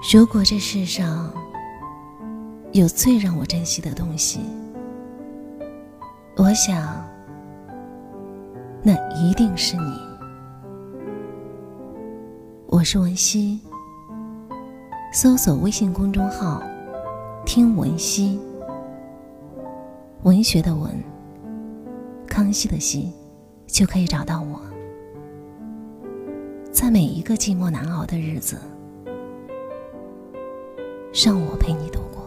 如果这世上有最让我珍惜的东西，我想，那一定是你。我是文熙，搜索微信公众号“听文熙”，文学的文，康熙的熙，就可以找到我。在每一个寂寞难熬的日子。让我陪你度过。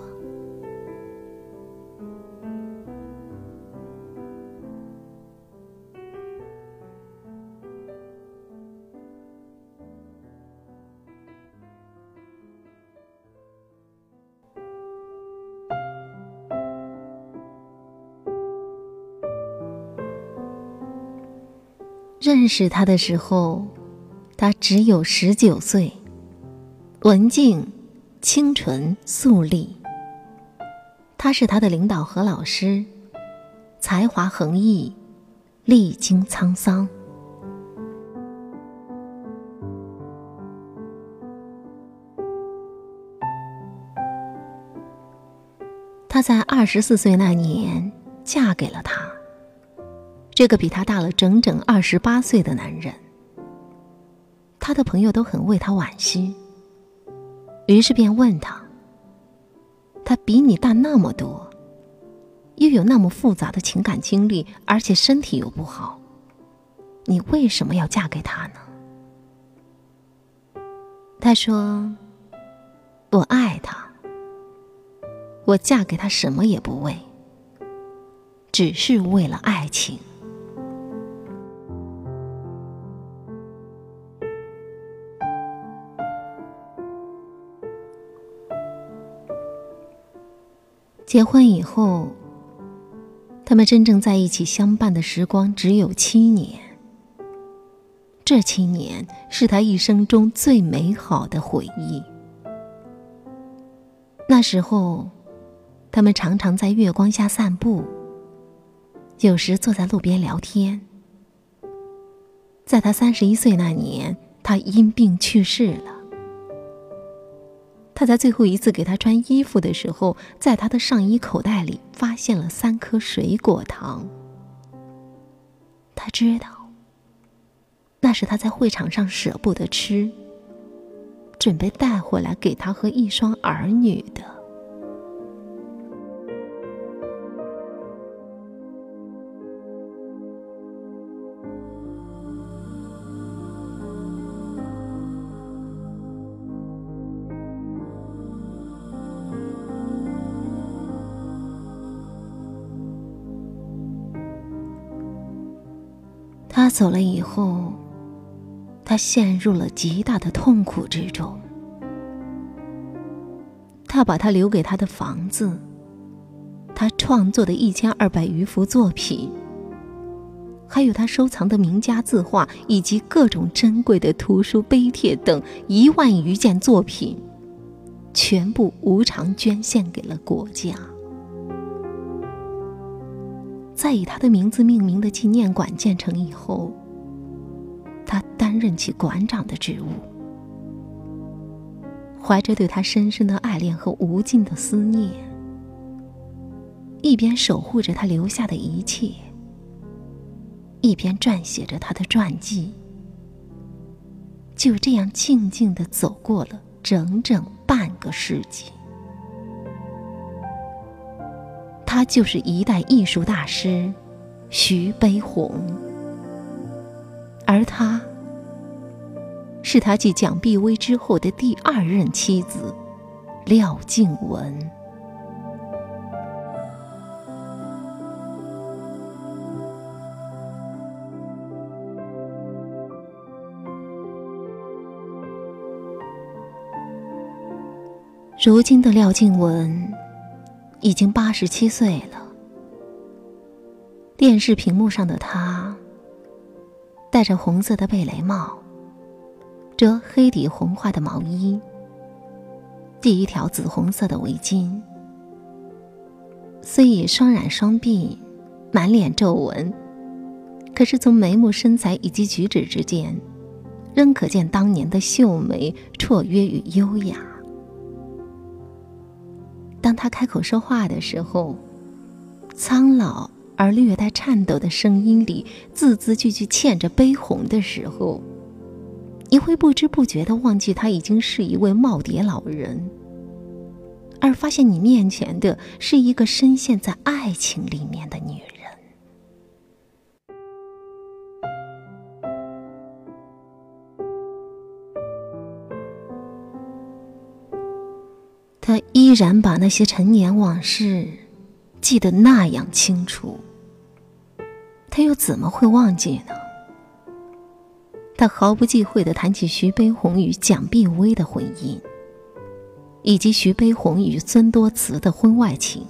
认识他的时候，他只有十九岁，文静。清纯素丽，他是他的领导和老师，才华横溢，历经沧桑。他在二十四岁那年嫁给了他，这个比他大了整整二十八岁的男人。他的朋友都很为他惋惜。于是便问他：“他比你大那么多，又有那么复杂的情感经历，而且身体又不好，你为什么要嫁给他呢？”他说：“我爱他，我嫁给他什么也不为，只是为了爱情。”结婚以后，他们真正在一起相伴的时光只有七年。这七年是他一生中最美好的回忆。那时候，他们常常在月光下散步，有时坐在路边聊天。在他三十一岁那年，他因病去世了。他在最后一次给他穿衣服的时候，在他的上衣口袋里发现了三颗水果糖。他知道，那是他在会场上舍不得吃，准备带回来给他和一双儿女的。他走了以后，他陷入了极大的痛苦之中。他把他留给他的房子，他创作的一千二百余幅作品，还有他收藏的名家字画以及各种珍贵的图书碑帖等一万余件作品，全部无偿捐献给了国家。在以他的名字命名的纪念馆建成以后，他担任起馆长的职务，怀着对他深深的爱恋和无尽的思念，一边守护着他留下的一切，一边撰写着他的传记，就这样静静的走过了整整半个世纪。他就是一代艺术大师徐悲鸿，而他是他继蒋碧薇之后的第二任妻子廖静文。如今的廖静文。已经八十七岁了。电视屏幕上的他，戴着红色的贝雷帽，着黑底红花的毛衣，系一条紫红色的围巾。虽已双染双鬓，满脸皱纹，可是从眉目、身材以及举止之间，仍可见当年的秀美、绰约与优雅。当他开口说话的时候，苍老而略带颤抖的声音里，字字句句嵌着悲鸿的时候，你会不知不觉的忘记他已经是一位耄耋老人，而发现你面前的是一个深陷在爱情里面的女人。他依然把那些陈年往事记得那样清楚，他又怎么会忘记呢？他毫不忌讳的谈起徐悲鸿与蒋碧薇的婚姻，以及徐悲鸿与孙多慈的婚外情。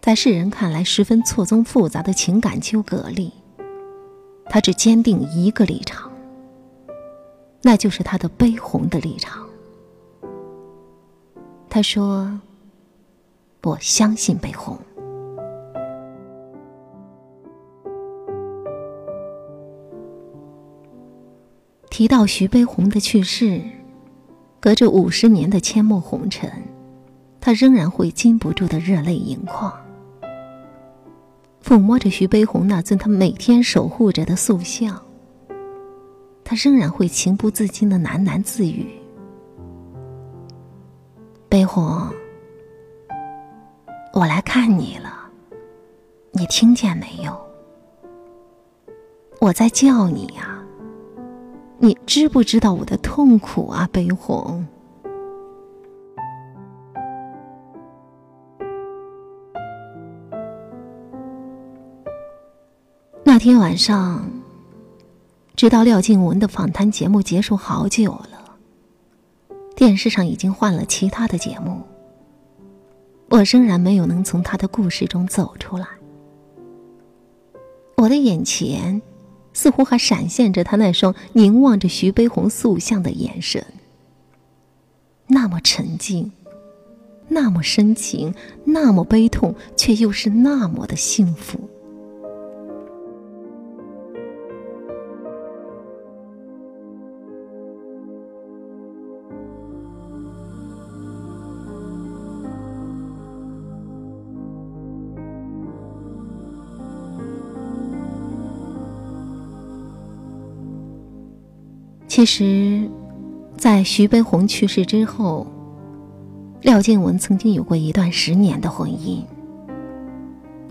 在世人看来十分错综复杂的情感纠葛里，他只坚定一个立场，那就是他的悲鸿的立场。他说：“我相信悲鸿。”提到徐悲鸿的去世，隔着五十年的阡陌红尘，他仍然会禁不住的热泪盈眶，抚摸着徐悲鸿那尊他每天守护着的塑像，他仍然会情不自禁的喃喃自语。悲鸿，我来看你了，你听见没有？我在叫你呀，你知不知道我的痛苦啊？悲鸿。那天晚上，直到廖静文的访谈节目结束好久了。电视上已经换了其他的节目，我仍然没有能从他的故事中走出来。我的眼前似乎还闪现着他那双凝望着徐悲鸿塑像的眼神，那么沉静，那么深情，那么悲痛，却又是那么的幸福。其实，在徐悲鸿去世之后，廖静文曾经有过一段十年的婚姻。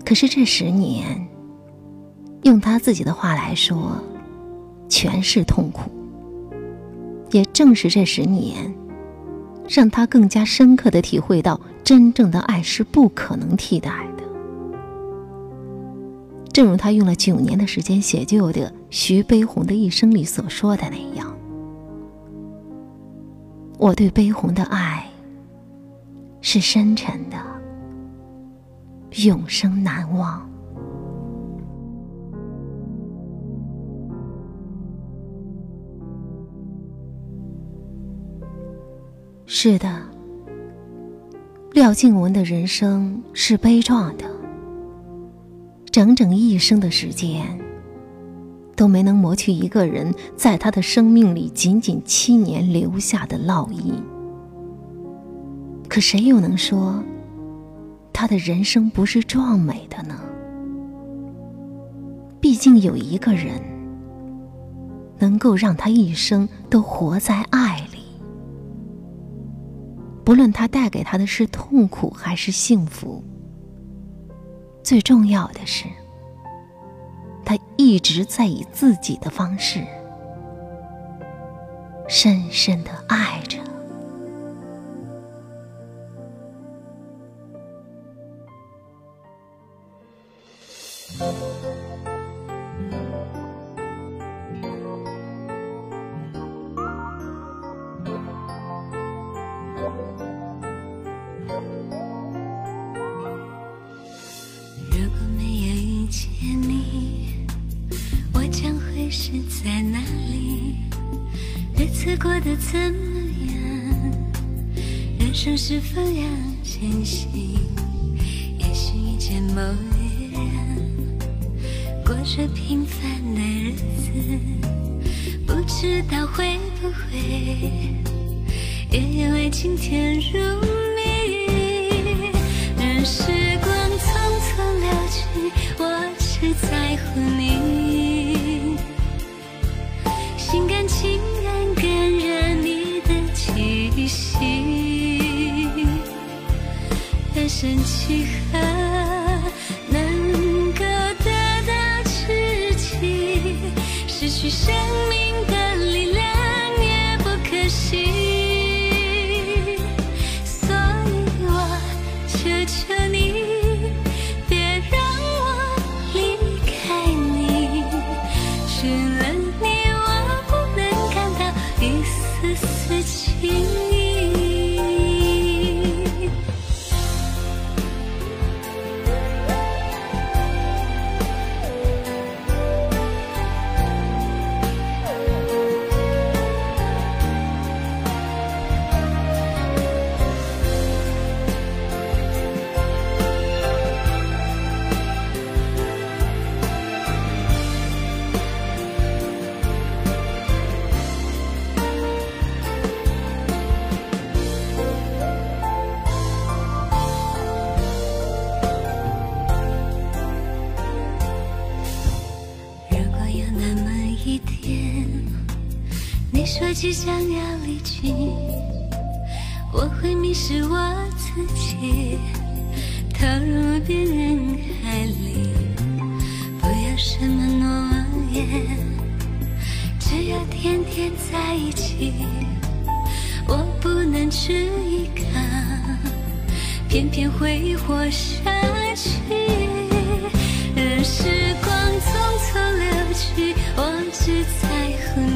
可是这十年，用他自己的话来说，全是痛苦。也正是这十年，让他更加深刻的体会到，真正的爱是不可能替代。正如他用了九年的时间写就的《徐悲鸿的一生》里所说的那样。我对悲鸿的爱是深沉的，永生难忘。是的，廖静文的人生是悲壮的，整整一生的时间。都没能磨去一个人在他的生命里仅仅七年留下的烙印。可谁又能说，他的人生不是壮美的呢？毕竟有一个人，能够让他一生都活在爱里，不论他带给他的是痛苦还是幸福。最重要的是。他一直在以自己的方式，深深的爱着。敷样前行，也许遇见某一人，过着平凡的日子，不知道会不会也有爱情甜如蜜。任时光匆匆流去，我只在乎你，心甘情。即将要离去，我会迷失我自己，投入别人海里，不要什么诺言，只要天天在一起，我不能只依靠，偏偏会活下去，任时光匆匆流去，我只在乎。